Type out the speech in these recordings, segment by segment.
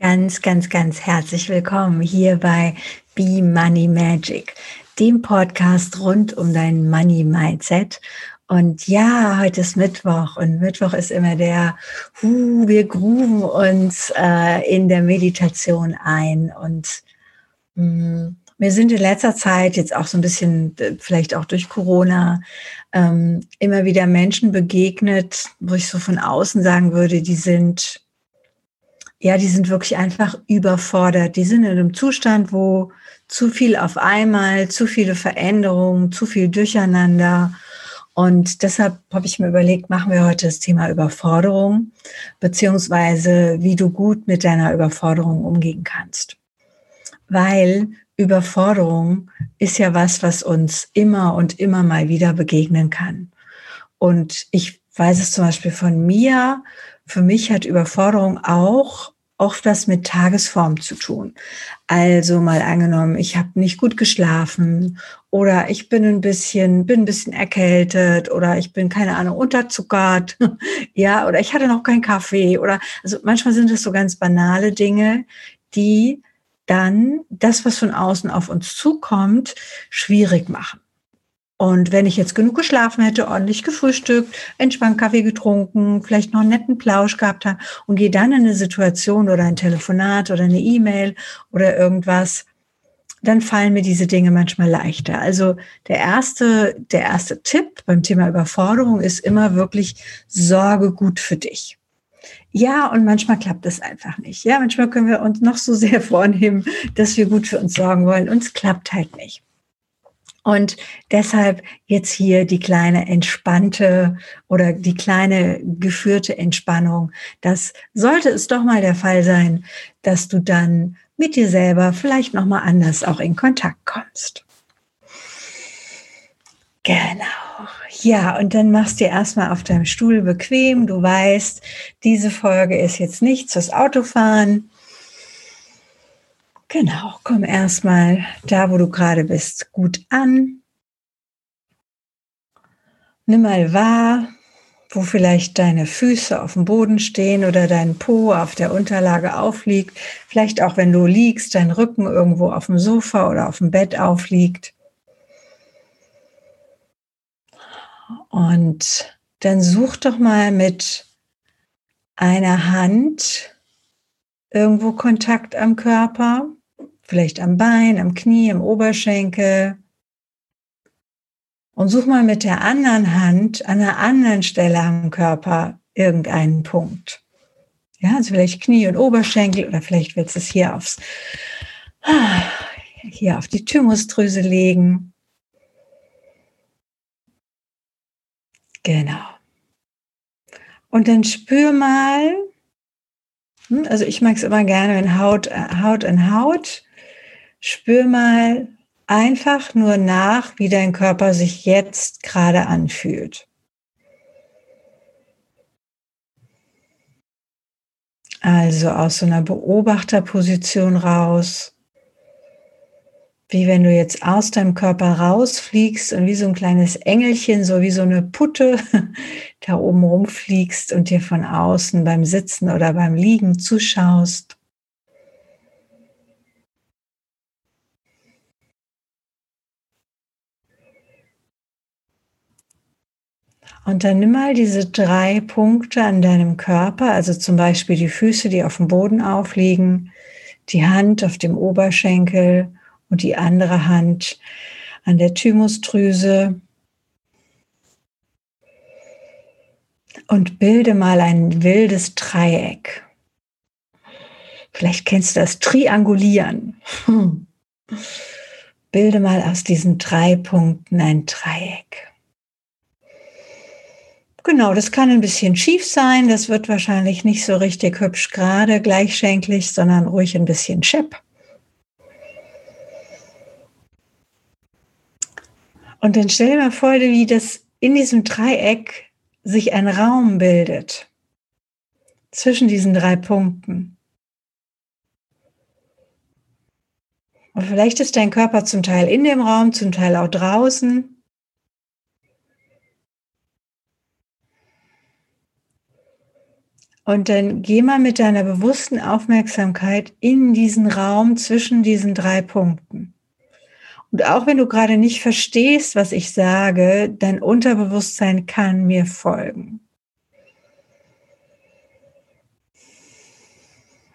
Ganz, ganz, ganz herzlich willkommen hier bei Be Money Magic, dem Podcast rund um dein Money Mindset. Und ja, heute ist Mittwoch und Mittwoch ist immer der, hu, wir grooven uns äh, in der Meditation ein. Und mh, mm, mir sind in letzter Zeit jetzt auch so ein bisschen, äh, vielleicht auch durch Corona, ähm, immer wieder Menschen begegnet, wo ich so von außen sagen würde, die sind ja, die sind wirklich einfach überfordert. Die sind in einem Zustand, wo zu viel auf einmal, zu viele Veränderungen, zu viel Durcheinander. Und deshalb habe ich mir überlegt, machen wir heute das Thema Überforderung, beziehungsweise wie du gut mit deiner Überforderung umgehen kannst. Weil Überforderung ist ja was, was uns immer und immer mal wieder begegnen kann. Und ich weiß es zum Beispiel von mir, für mich hat Überforderung auch oft was mit Tagesform zu tun. Also mal angenommen, ich habe nicht gut geschlafen oder ich bin ein bisschen, bin ein bisschen erkältet oder ich bin keine Ahnung unterzuckert, ja, oder ich hatte noch keinen Kaffee oder also manchmal sind es so ganz banale Dinge, die dann das, was von außen auf uns zukommt, schwierig machen. Und wenn ich jetzt genug geschlafen hätte, ordentlich gefrühstückt, entspannt Kaffee getrunken, vielleicht noch einen netten Plausch gehabt habe und gehe dann in eine Situation oder ein Telefonat oder eine E-Mail oder irgendwas, dann fallen mir diese Dinge manchmal leichter. Also der erste, der erste Tipp beim Thema Überforderung ist immer wirklich Sorge gut für dich. Ja, und manchmal klappt es einfach nicht. Ja, manchmal können wir uns noch so sehr vornehmen, dass wir gut für uns sorgen wollen. und es klappt halt nicht. Und deshalb jetzt hier die kleine entspannte oder die kleine geführte Entspannung. Das sollte es doch mal der Fall sein, dass du dann mit dir selber vielleicht noch mal anders auch in Kontakt kommst. Genau. Ja, und dann machst du erstmal auf deinem Stuhl bequem. Du weißt, diese Folge ist jetzt nichts fürs Autofahren Genau, komm erstmal da, wo du gerade bist, gut an. Nimm mal wahr, wo vielleicht deine Füße auf dem Boden stehen oder dein Po auf der Unterlage aufliegt. Vielleicht auch, wenn du liegst, dein Rücken irgendwo auf dem Sofa oder auf dem Bett aufliegt. Und dann such doch mal mit einer Hand irgendwo Kontakt am Körper vielleicht am Bein, am Knie, am Oberschenkel. Und such mal mit der anderen Hand an einer anderen Stelle am Körper irgendeinen Punkt. Ja, also vielleicht Knie und Oberschenkel oder vielleicht willst du es hier aufs, hier auf die Thymusdrüse legen. Genau. Und dann spür mal, hm, also ich mag es immer gerne, wenn Haut, Haut an Haut Spür mal einfach nur nach, wie dein Körper sich jetzt gerade anfühlt. Also aus so einer Beobachterposition raus, wie wenn du jetzt aus deinem Körper rausfliegst und wie so ein kleines Engelchen, so wie so eine Putte da oben rumfliegst und dir von außen beim Sitzen oder beim Liegen zuschaust. Und dann nimm mal diese drei Punkte an deinem Körper, also zum Beispiel die Füße, die auf dem Boden aufliegen, die Hand auf dem Oberschenkel und die andere Hand an der Thymusdrüse. Und bilde mal ein wildes Dreieck. Vielleicht kennst du das Triangulieren. Hm. Bilde mal aus diesen drei Punkten ein Dreieck. Genau, das kann ein bisschen schief sein. Das wird wahrscheinlich nicht so richtig hübsch gerade, gleichschenklich, sondern ruhig ein bisschen schepp. Und dann stell dir mal vor, wie das in diesem Dreieck sich ein Raum bildet zwischen diesen drei Punkten. Und vielleicht ist dein Körper zum Teil in dem Raum, zum Teil auch draußen. Und dann geh mal mit deiner bewussten Aufmerksamkeit in diesen Raum zwischen diesen drei Punkten. Und auch wenn du gerade nicht verstehst, was ich sage, dein Unterbewusstsein kann mir folgen.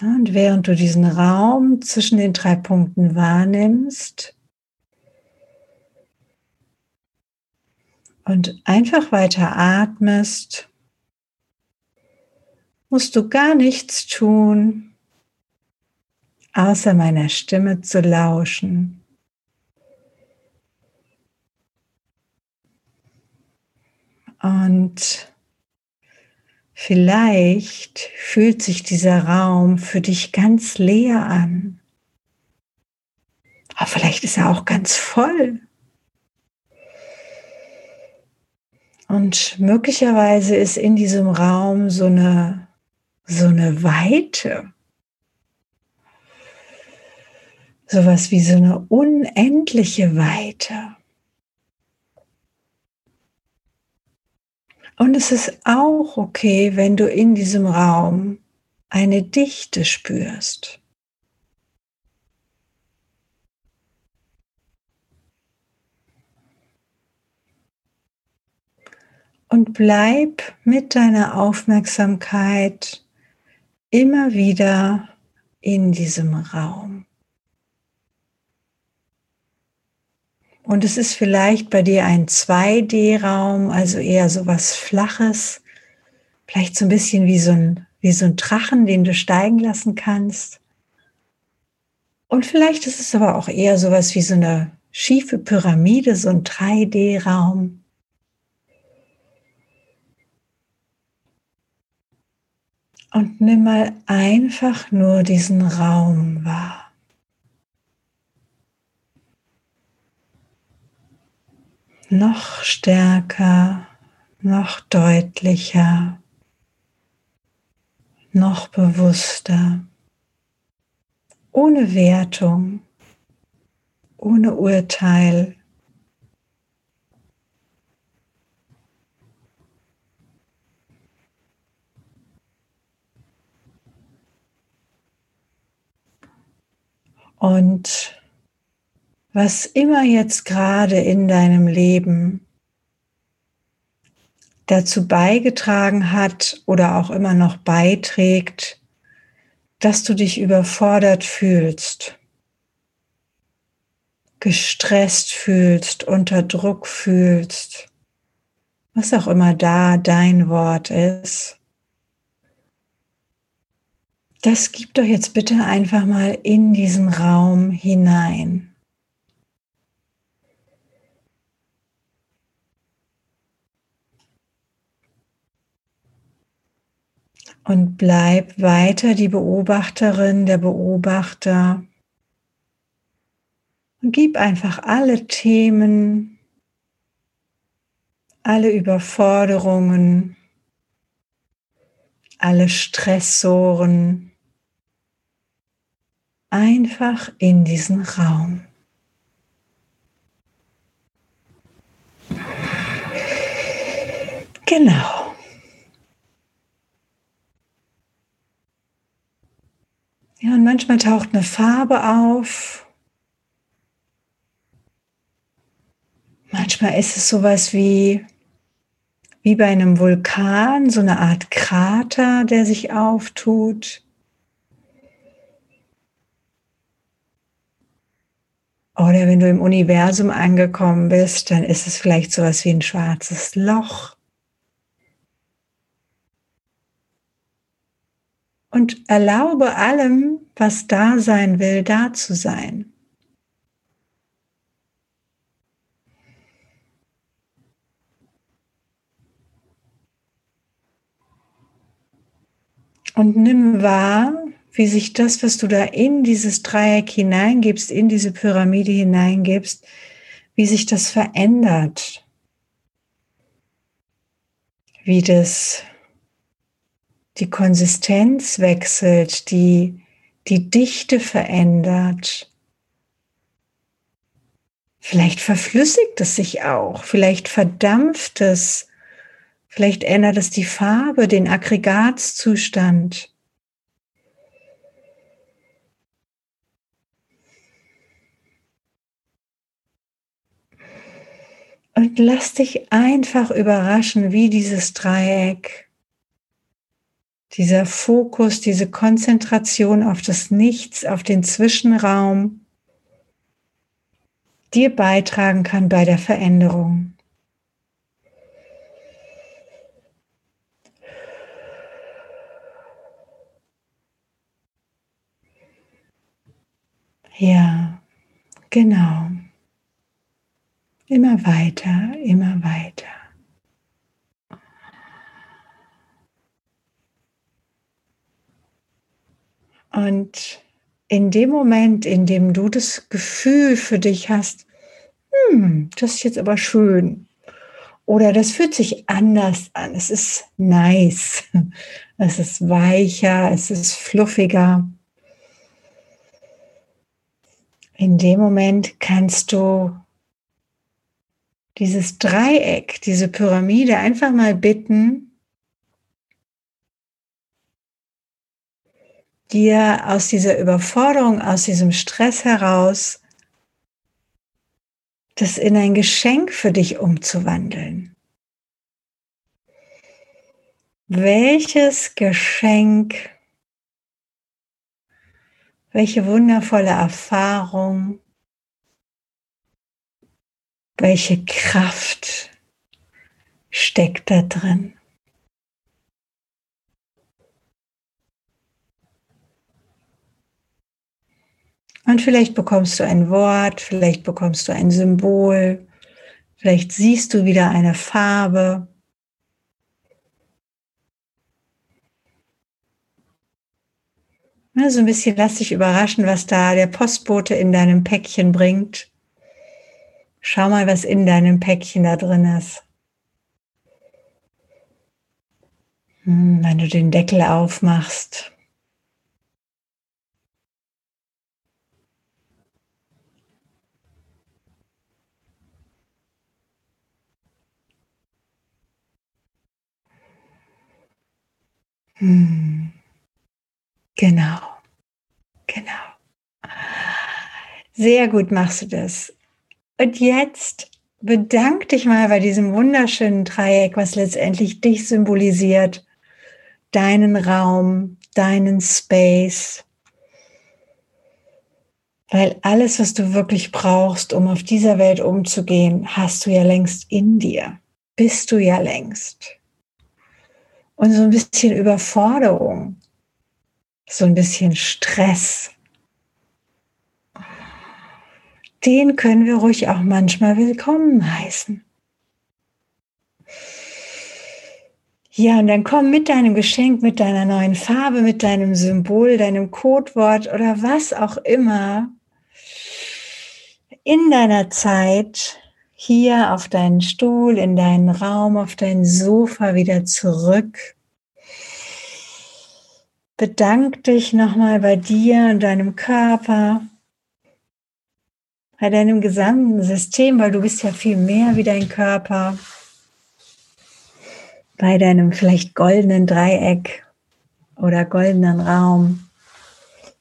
Und während du diesen Raum zwischen den drei Punkten wahrnimmst und einfach weiter atmest, musst du gar nichts tun, außer meiner Stimme zu lauschen. Und vielleicht fühlt sich dieser Raum für dich ganz leer an. Aber vielleicht ist er auch ganz voll. Und möglicherweise ist in diesem Raum so eine so eine Weite. Sowas wie so eine unendliche Weite. Und es ist auch okay, wenn du in diesem Raum eine Dichte spürst. Und bleib mit deiner Aufmerksamkeit immer wieder in diesem Raum. Und es ist vielleicht bei dir ein 2D-Raum, also eher so was Flaches, vielleicht so ein bisschen wie so ein, wie so ein Drachen, den du steigen lassen kannst. Und vielleicht ist es aber auch eher so was wie so eine schiefe Pyramide, so ein 3D-Raum. Und nimm mal einfach nur diesen Raum wahr. Noch stärker, noch deutlicher, noch bewusster, ohne Wertung, ohne Urteil, Und was immer jetzt gerade in deinem Leben dazu beigetragen hat oder auch immer noch beiträgt, dass du dich überfordert fühlst, gestresst fühlst, unter Druck fühlst, was auch immer da dein Wort ist das gib doch jetzt bitte einfach mal in diesen Raum hinein. Und bleib weiter die Beobachterin, der Beobachter. Und gib einfach alle Themen, alle Überforderungen, alle Stressoren, einfach in diesen Raum. Genau. Ja, und manchmal taucht eine Farbe auf. Manchmal ist es sowas wie, wie bei einem Vulkan, so eine Art Krater, der sich auftut. Oder wenn du im Universum angekommen bist, dann ist es vielleicht so etwas wie ein schwarzes Loch. Und erlaube allem, was da sein will, da zu sein. Und nimm wahr, wie sich das, was du da in dieses Dreieck hineingibst, in diese Pyramide hineingibst, wie sich das verändert, wie das die Konsistenz wechselt, die die Dichte verändert. Vielleicht verflüssigt es sich auch, vielleicht verdampft es Vielleicht ändert es die Farbe, den Aggregatzustand. Und lass dich einfach überraschen, wie dieses Dreieck, dieser Fokus, diese Konzentration auf das Nichts, auf den Zwischenraum dir beitragen kann bei der Veränderung. Ja, genau. Immer weiter, immer weiter. Und in dem Moment, in dem du das Gefühl für dich hast, hm, das ist jetzt aber schön. Oder das fühlt sich anders an. Es ist nice. Es ist weicher, es ist fluffiger. In dem Moment kannst du dieses Dreieck, diese Pyramide einfach mal bitten, dir aus dieser Überforderung, aus diesem Stress heraus, das in ein Geschenk für dich umzuwandeln. Welches Geschenk welche wundervolle Erfahrung, welche Kraft steckt da drin. Und vielleicht bekommst du ein Wort, vielleicht bekommst du ein Symbol, vielleicht siehst du wieder eine Farbe. So ein bisschen lass dich überraschen, was da der Postbote in deinem Päckchen bringt. Schau mal, was in deinem Päckchen da drin ist. Hm, wenn du den Deckel aufmachst. Hm. Genau, genau. Sehr gut machst du das. Und jetzt bedank dich mal bei diesem wunderschönen Dreieck, was letztendlich dich symbolisiert, deinen Raum, deinen Space. Weil alles, was du wirklich brauchst, um auf dieser Welt umzugehen, hast du ja längst in dir. Bist du ja längst. Und so ein bisschen Überforderung so ein bisschen Stress. Den können wir ruhig auch manchmal willkommen heißen. Ja, und dann komm mit deinem Geschenk, mit deiner neuen Farbe, mit deinem Symbol, deinem Codewort oder was auch immer in deiner Zeit hier auf deinen Stuhl, in deinen Raum, auf dein Sofa wieder zurück Bedank dich nochmal bei dir und deinem Körper, bei deinem gesamten System, weil du bist ja viel mehr wie dein Körper, bei deinem vielleicht goldenen Dreieck oder goldenen Raum.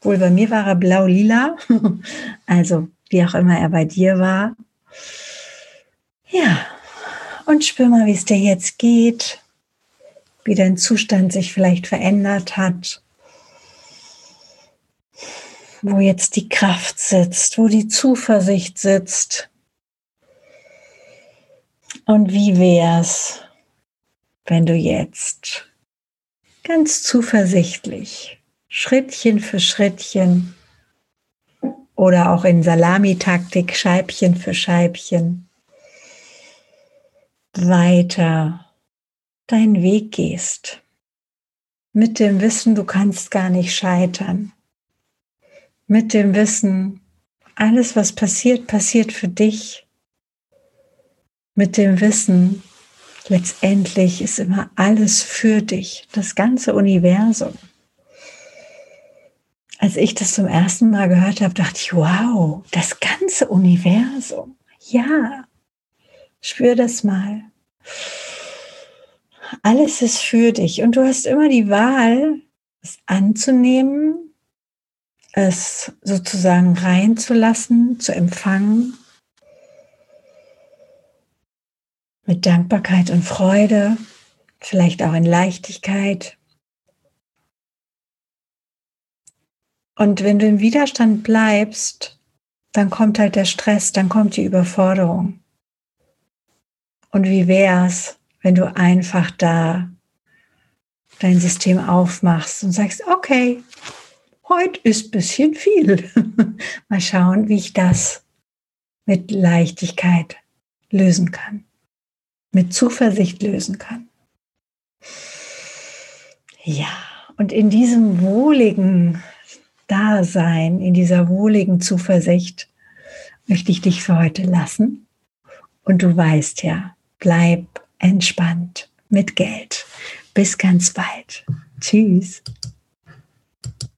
Wohl bei mir war er blau-lila, also wie auch immer er bei dir war. Ja, und spür mal, wie es dir jetzt geht wie dein Zustand sich vielleicht verändert hat, wo jetzt die Kraft sitzt, wo die Zuversicht sitzt. Und wie wär's, wenn du jetzt ganz zuversichtlich, Schrittchen für Schrittchen oder auch in Salamitaktik, Scheibchen für Scheibchen, weiter deinen Weg gehst. Mit dem Wissen, du kannst gar nicht scheitern. Mit dem Wissen, alles, was passiert, passiert für dich. Mit dem Wissen, letztendlich ist immer alles für dich, das ganze Universum. Als ich das zum ersten Mal gehört habe, dachte ich, wow, das ganze Universum. Ja, spür das mal. alles ist für dich und du hast immer die Wahl, es anzunehmen, es sozusagen reinzulassen, zu empfangen, mit Dankbarkeit und Freude, vielleicht auch in Leichtigkeit. Und wenn du im Widerstand bleibst, dann kommt halt der Stress, dann kommt die Überforderung. Und wie wär's, wenn du einfach da dein System aufmachst und sagst, okay, heute ist bisschen viel. Mal schauen, wie ich das mit Leichtigkeit lösen kann, mit Zuversicht lösen kann. Ja, und in diesem wohligen Dasein, in dieser wohligen Zuversicht möchte ich dich für heute lassen. Und du weißt ja, bleib entspannt mit Geld. Bis ganz bald. Tschüss.